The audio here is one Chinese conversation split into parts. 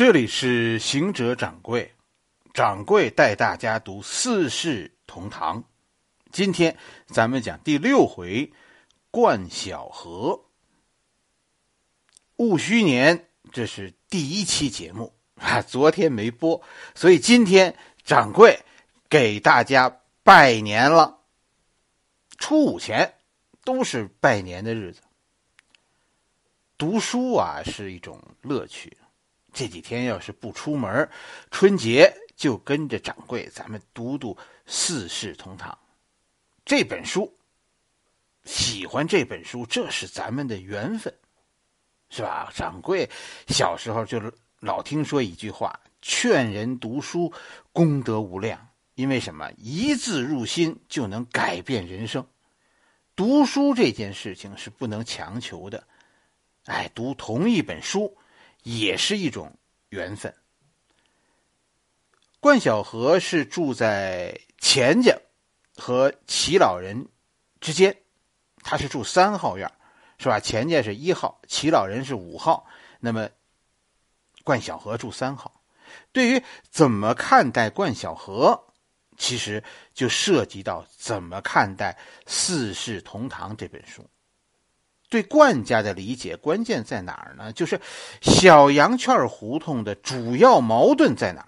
这里是行者掌柜，掌柜带大家读《四世同堂》。今天咱们讲第六回，冠晓荷。戊戌年，这是第一期节目啊，昨天没播，所以今天掌柜给大家拜年了。初五前都是拜年的日子，读书啊是一种乐趣。这几天要是不出门，春节就跟着掌柜咱们读读《四世同堂》这本书。喜欢这本书，这是咱们的缘分，是吧？掌柜小时候就老听说一句话：“劝人读书，功德无量。”因为什么？一字入心就能改变人生。读书这件事情是不能强求的。哎，读同一本书。也是一种缘分。冠晓荷是住在钱家和齐老人之间，他是住三号院，是吧？钱家是一号，齐老人是五号，那么冠晓荷住三号。对于怎么看待冠晓荷，其实就涉及到怎么看待《四世同堂》这本书。对冠家的理解关键在哪儿呢？就是小羊圈胡同的主要矛盾在哪儿？《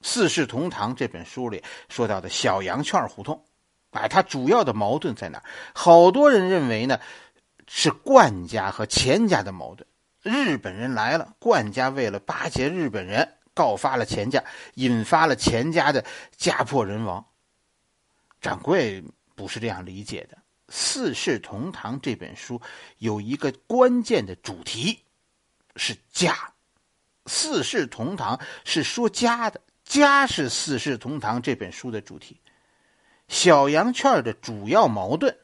四世同堂》这本书里说到的小羊圈胡同，哎，它主要的矛盾在哪儿？好多人认为呢，是冠家和钱家的矛盾。日本人来了，冠家为了巴结日本人，告发了钱家，引发了钱家的家破人亡。掌柜不是这样理解的。《四世同堂》这本书有一个关键的主题，是家。《四世同堂》是说家的，家是《四世同堂》这本书的主题。小羊圈的主要矛盾，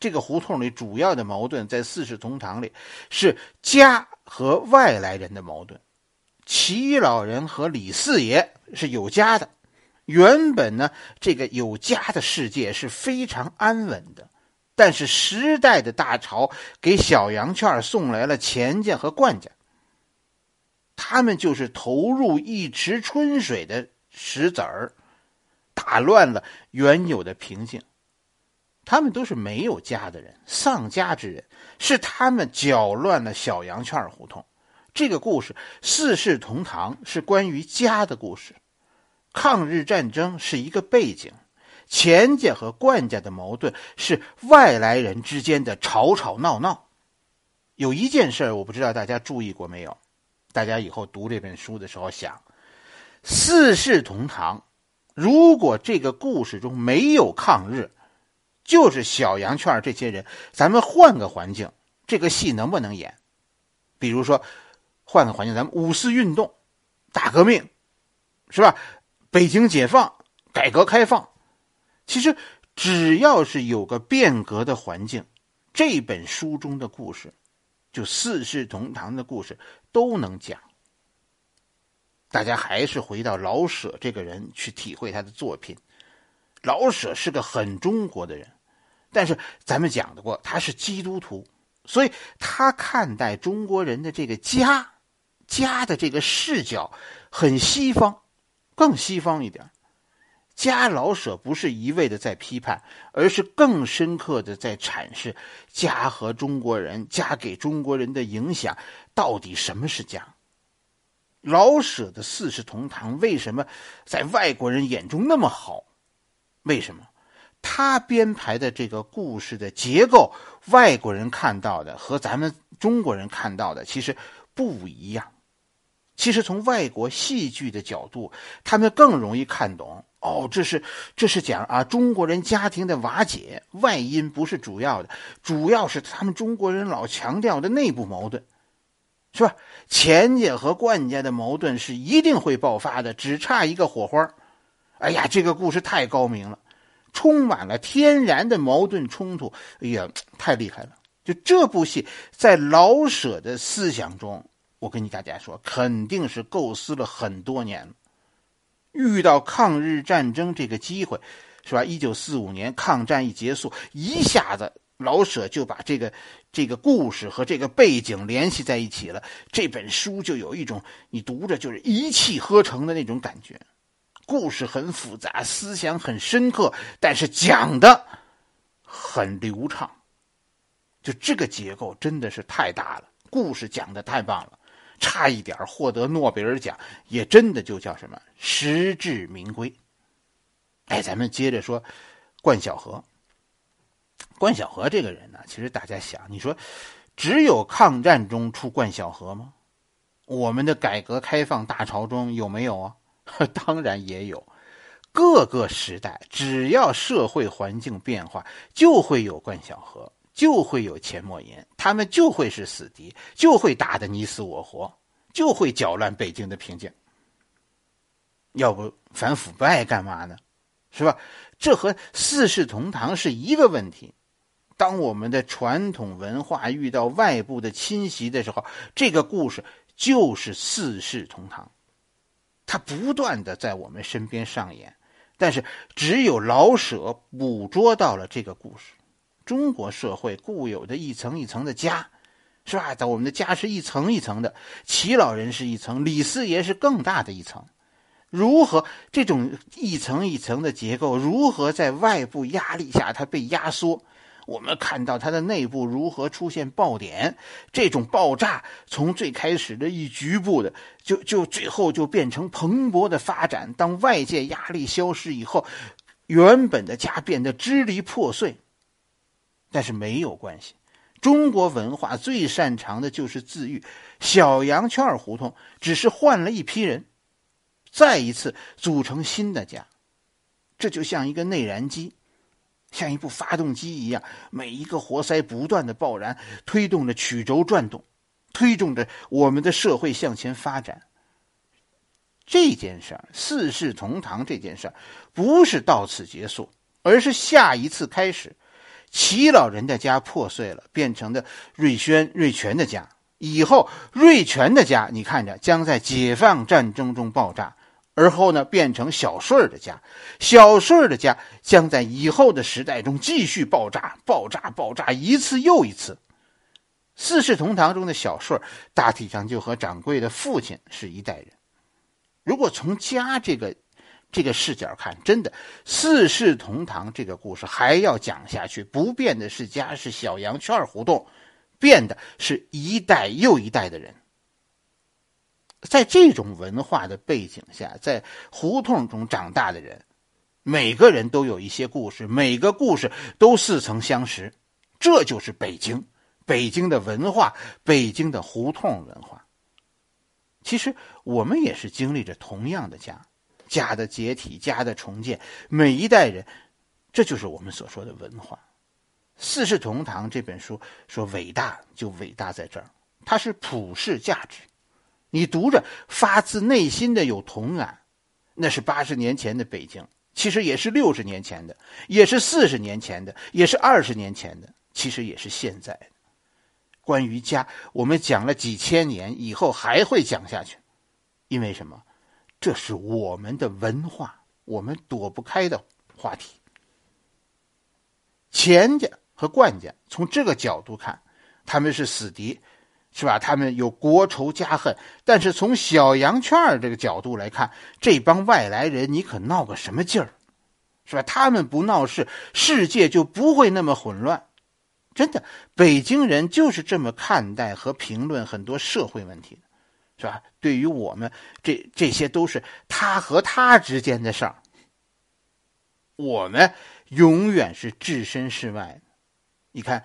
这个胡同里主要的矛盾，在《四世同堂》里是家和外来人的矛盾。齐老人和李四爷是有家的，原本呢，这个有家的世界是非常安稳的。但是时代的大潮给小羊圈送来了钱家和冠家，他们就是投入一池春水的石子儿，打乱了原有的平静。他们都是没有家的人，丧家之人，是他们搅乱了小羊圈胡同。这个故事四世同堂是关于家的故事，抗日战争是一个背景。钱家和冠家的矛盾是外来人之间的吵吵闹闹。有一件事我不知道大家注意过没有？大家以后读这本书的时候想：四世同堂，如果这个故事中没有抗日，就是小羊圈这些人，咱们换个环境，这个戏能不能演？比如说，换个环境，咱们五四运动、大革命，是吧？北京解放、改革开放。其实，只要是有个变革的环境，这本书中的故事，就四世同堂的故事都能讲。大家还是回到老舍这个人去体会他的作品。老舍是个很中国的人，但是咱们讲的过，他是基督徒，所以他看待中国人的这个家，家的这个视角很西方，更西方一点。家老舍不是一味的在批判，而是更深刻的在阐释家和中国人、家给中国人的影响到底什么是家。老舍的《四世同堂》为什么在外国人眼中那么好？为什么他编排的这个故事的结构，外国人看到的和咱们中国人看到的其实不一样？其实从外国戏剧的角度，他们更容易看懂。哦，这是这是讲啊，中国人家庭的瓦解，外因不是主要的，主要是他们中国人老强调的内部矛盾，是吧？钱家和冠家的矛盾是一定会爆发的，只差一个火花。哎呀，这个故事太高明了，充满了天然的矛盾冲突。哎呀，太厉害了！就这部戏在老舍的思想中，我跟你大家说，肯定是构思了很多年了。遇到抗日战争这个机会，是吧？一九四五年抗战一结束，一下子老舍就把这个这个故事和这个背景联系在一起了。这本书就有一种你读着就是一气呵成的那种感觉。故事很复杂，思想很深刻，但是讲的很流畅。就这个结构真的是太大了，故事讲的太棒了，差一点获得诺贝尔奖，也真的就叫什么实至名归。哎，咱们接着说冠晓荷。冠晓荷这个人呢，其实大家想，你说只有抗战中出冠晓荷吗？我们的改革开放大潮中有没有啊？当然也有。各个时代只要社会环境变化，就会有冠晓荷，就会有钱默言，他们就会是死敌，就会打得你死我活，就会搅乱北京的平静。要不反腐败干嘛呢？是吧？这和四世同堂是一个问题。当我们的传统文化遇到外部的侵袭的时候，这个故事就是四世同堂，它不断的在我们身边上演。但是，只有老舍捕捉到了这个故事。中国社会固有的一层一层的家，是吧？在我们的家是一层一层的，齐老人是一层，李四爷是更大的一层。如何这种一层一层的结构，如何在外部压力下它被压缩？我们看到它的内部如何出现爆点，这种爆炸从最开始的一局部的，就就最后就变成蓬勃的发展。当外界压力消失以后，原本的家变得支离破碎。但是没有关系，中国文化最擅长的就是自愈。小羊圈胡同只是换了一批人，再一次组成新的家，这就像一个内燃机。像一部发动机一样，每一个活塞不断的爆燃，推动着曲轴转动，推动着我们的社会向前发展。这件事儿，四世同堂这件事儿，不是到此结束，而是下一次开始。齐老人的家破碎了，变成的瑞轩、瑞全的家。以后，瑞全的家，你看着将在解放战争中爆炸。而后呢，变成小顺儿的家，小顺儿的家将在以后的时代中继续爆炸，爆炸，爆炸，一次又一次。四世同堂中的小顺儿，大体上就和掌柜的父亲是一代人。如果从家这个这个视角看，真的四世同堂这个故事还要讲下去，不变的是家，是小羊圈胡同，变的是一代又一代的人。在这种文化的背景下，在胡同中长大的人，每个人都有一些故事，每个故事都似曾相识。这就是北京，北京的文化，北京的胡同文化。其实我们也是经历着同样的家，家的解体，家的重建。每一代人，这就是我们所说的文化。《四世同堂》这本书说伟大，就伟大在这儿，它是普世价值。你读着，发自内心的有同感，那是八十年前的北京，其实也是六十年前的，也是四十年前的，也是二十年前的，其实也是现在的。关于家，我们讲了几千年，以后还会讲下去，因为什么？这是我们的文化，我们躲不开的话题。钱家和冠家，从这个角度看，他们是死敌。是吧？他们有国仇家恨，但是从小羊圈这个角度来看，这帮外来人，你可闹个什么劲儿？是吧？他们不闹事，世界就不会那么混乱。真的，北京人就是这么看待和评论很多社会问题的，是吧？对于我们，这这些都是他和他之间的事儿，我们永远是置身事外。你看，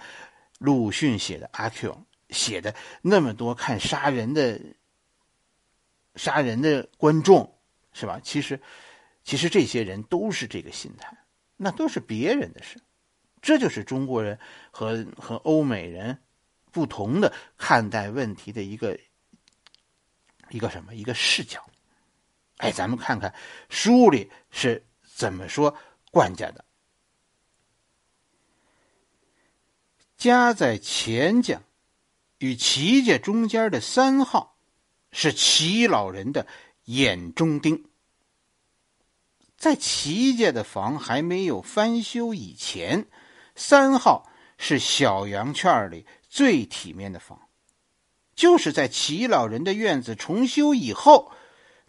鲁迅写的《阿 Q》。写的那么多看杀人的杀人的观众是吧？其实，其实这些人都是这个心态，那都是别人的事。这就是中国人和和欧美人不同的看待问题的一个一个什么一个视角。哎，咱们看看书里是怎么说冠家的。家在钱家。与齐家中间的三号，是齐老人的眼中钉。在齐家的房还没有翻修以前，三号是小羊圈里最体面的房，就是在齐老人的院子重修以后，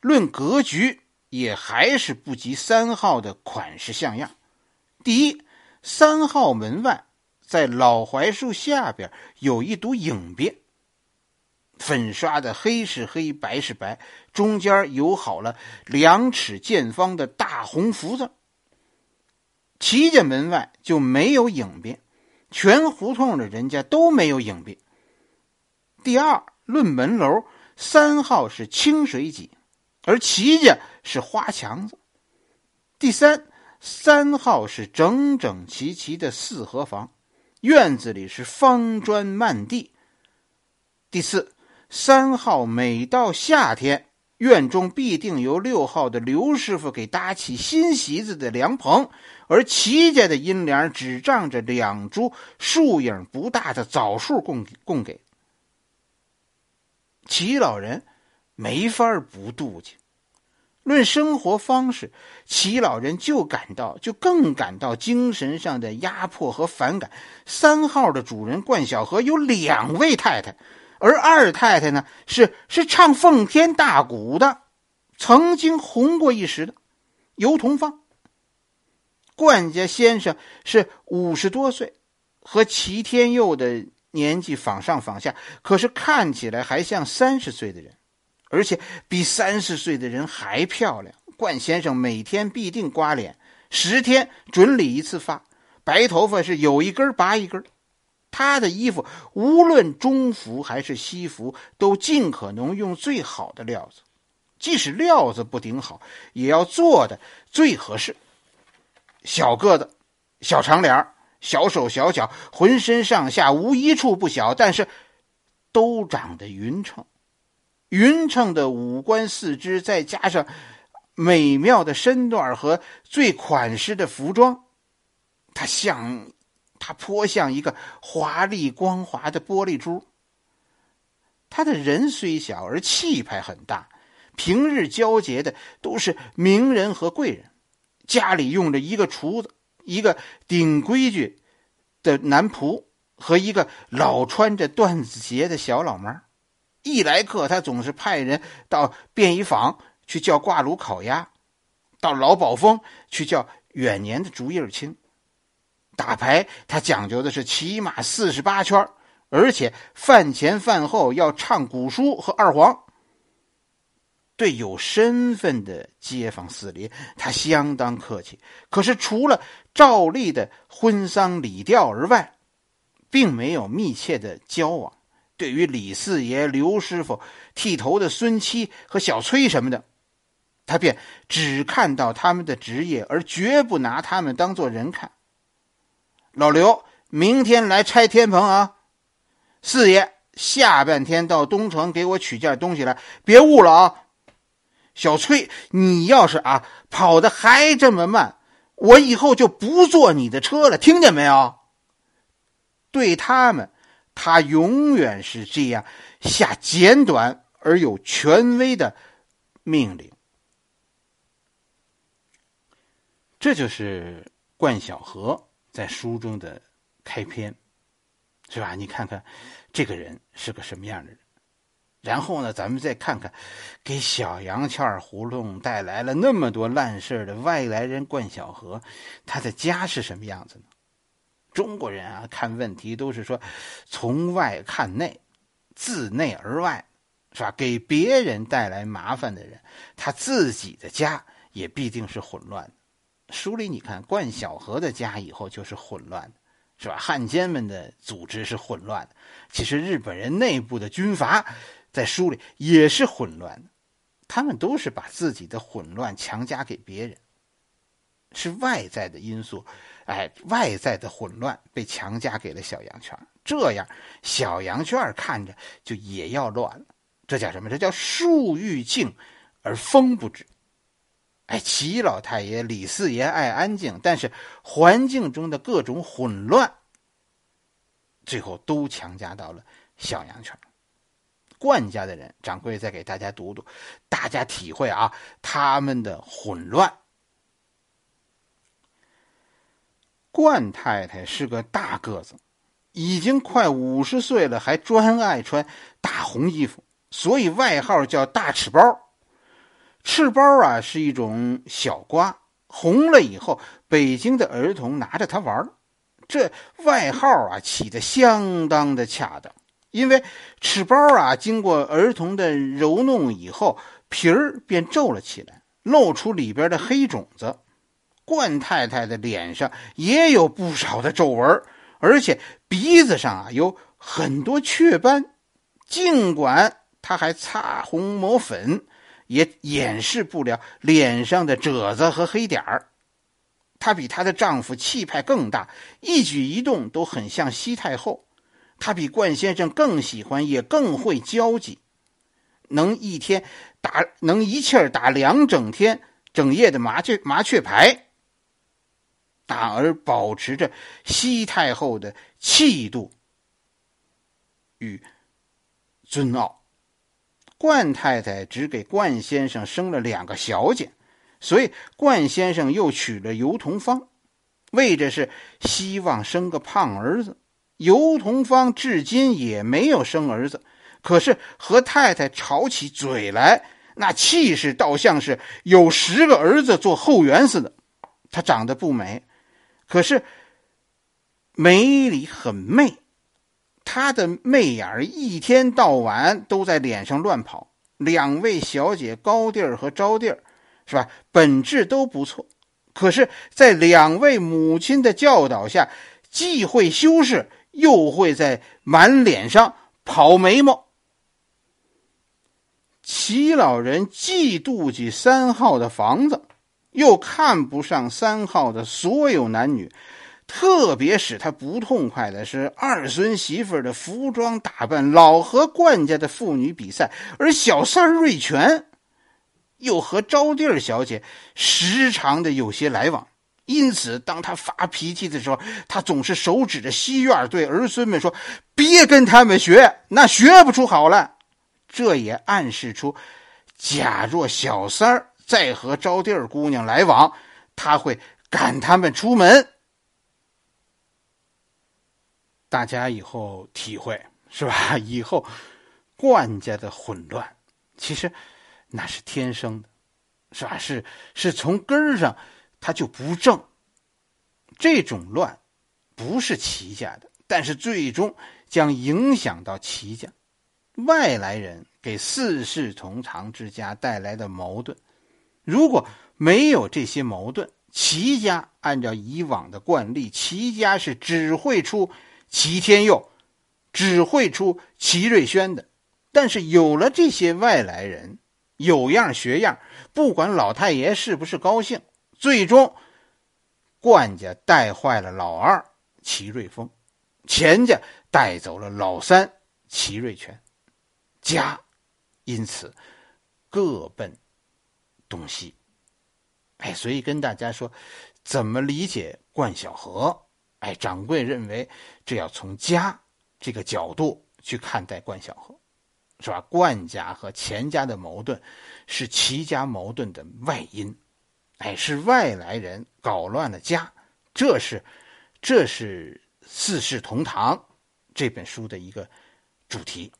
论格局也还是不及三号的款式像样。第一，三号门外在老槐树下边有一堵影壁，粉刷的黑是黑，白是白，中间有好了两尺见方的大红福字。齐家门外就没有影壁。全胡同的人家都没有影壁。第二，论门楼，三号是清水脊，而齐家是花墙子。第三，三号是整整齐齐的四合房，院子里是方砖漫地。第四，三号每到夏天。院中必定由六号的刘师傅给搭起新席子的凉棚，而齐家的阴凉只仗着两株树影不大的枣树供供给。齐老人没法不妒忌。论生活方式，齐老人就感到就更感到精神上的压迫和反感。三号的主人冠小河有两位太太。而二太太呢，是是唱奉天大鼓的，曾经红过一时的尤同芳。冠家先生是五十多岁，和齐天佑的年纪仿上仿下，可是看起来还像三十岁的人，而且比三十岁的人还漂亮。冠先生每天必定刮脸，十天准理一次发，白头发是有一根拔一根。他的衣服无论中服还是西服，都尽可能用最好的料子，即使料子不顶好，也要做的最合适。小个子，小长脸小手小脚，浑身上下无一处不小，但是都长得匀称。匀称的五官四肢，再加上美妙的身段和最款式的服装，他像。他颇像一个华丽光滑的玻璃珠。他的人虽小，而气派很大。平日交结的都是名人和贵人，家里用着一个厨子，一个顶规矩的男仆和一个老穿着缎子鞋的小老妈。一来客，他总是派人到便衣坊去叫挂炉烤鸭，到老宝丰去叫远年的竹叶青。打牌，他讲究的是起码四十八圈，而且饭前饭后要唱古书和二黄。对有身份的街坊四邻，他相当客气。可是除了照例的婚丧礼调而外，并没有密切的交往。对于李四爷、刘师傅、剃头的孙七和小崔什么的，他便只看到他们的职业，而绝不拿他们当做人看。老刘，明天来拆天棚啊！四爷，下半天到东城给我取件东西来，别误了啊！小崔，你要是啊跑的还这么慢，我以后就不坐你的车了，听见没有？对他们，他永远是这样下简短而有权威的命令。这就是冠晓荷。在书中的开篇，是吧？你看看这个人是个什么样的人。然后呢，咱们再看看给小羊圈胡同带来了那么多烂事的外来人冠晓荷，他的家是什么样子呢？中国人啊，看问题都是说从外看内，自内而外，是吧？给别人带来麻烦的人，他自己的家也必定是混乱的。书里你看，冠晓荷的家以后就是混乱的，是吧？汉奸们的组织是混乱的。其实日本人内部的军阀，在书里也是混乱的。他们都是把自己的混乱强加给别人，是外在的因素，哎，外在的混乱被强加给了小羊圈，这样小羊圈看着就也要乱了。这叫什么？这叫树欲静而风不止。哎，齐老太爷、李四爷爱安静，但是环境中的各种混乱，最后都强加到了小羊圈。冠家的人，掌柜再给大家读读，大家体会啊，他们的混乱。冠太太是个大个子，已经快五十岁了，还专爱穿大红衣服，所以外号叫大赤包。赤包啊是一种小瓜，红了以后，北京的儿童拿着它玩这外号啊起的相当的恰当，因为赤包啊经过儿童的揉弄以后，皮儿便皱了起来，露出里边的黑种子。冠太太的脸上也有不少的皱纹，而且鼻子上啊有很多雀斑，尽管她还擦红抹粉。也掩饰不了脸上的褶子和黑点儿。她比她的丈夫气派更大，一举一动都很像西太后。他比冠先生更喜欢，也更会交际，能一天打，能一气儿打两整天、整夜的麻雀麻雀牌，打而保持着西太后的气度与尊傲。冠太太只给冠先生生了两个小姐，所以冠先生又娶了尤同芳，为的是希望生个胖儿子。尤同芳至今也没有生儿子，可是和太太吵起嘴来，那气势倒像是有十个儿子做后援似的。她长得不美，可是眉里很媚。她的媚眼一天到晚都在脸上乱跑。两位小姐高第儿和招娣儿，是吧？本质都不错，可是，在两位母亲的教导下，既会修饰，又会在满脸上跑眉毛。齐老人既妒忌三号的房子，又看不上三号的所有男女。特别使他不痛快的是，二孙媳妇的服装打扮老和冠家的妇女比赛，而小三瑞全又和招娣小姐时常的有些来往。因此，当他发脾气的时候，他总是手指着西院，对儿孙们说：“别跟他们学，那学不出好来。”这也暗示出，假若小三儿再和招娣姑娘来往，他会赶他们出门。大家以后体会是吧？以后冠家的混乱，其实那是天生的，是吧？是是从根儿上他就不正。这种乱不是齐家的，但是最终将影响到齐家。外来人给四世同堂之家带来的矛盾，如果没有这些矛盾，齐家按照以往的惯例，齐家是只会出。齐天佑只会出齐瑞轩的，但是有了这些外来人，有样学样，不管老太爷是不是高兴，最终冠家带坏了老二齐瑞峰，钱家带走了老三齐瑞全，家因此各奔东西。哎，所以跟大家说，怎么理解冠晓荷？哎，掌柜认为，这要从家这个角度去看待冠晓荷，是吧？冠家和钱家的矛盾，是齐家矛盾的外因，哎，是外来人搞乱了家，这是，这是《四世同堂》这本书的一个主题。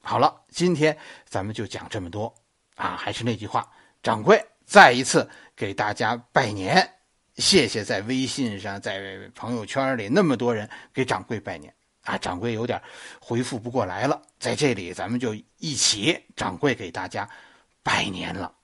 好了，今天咱们就讲这么多啊！还是那句话，掌柜再一次给大家拜年。谢谢在微信上，在朋友圈里那么多人给掌柜拜年啊！掌柜有点回复不过来了，在这里咱们就一起，掌柜给大家拜年了。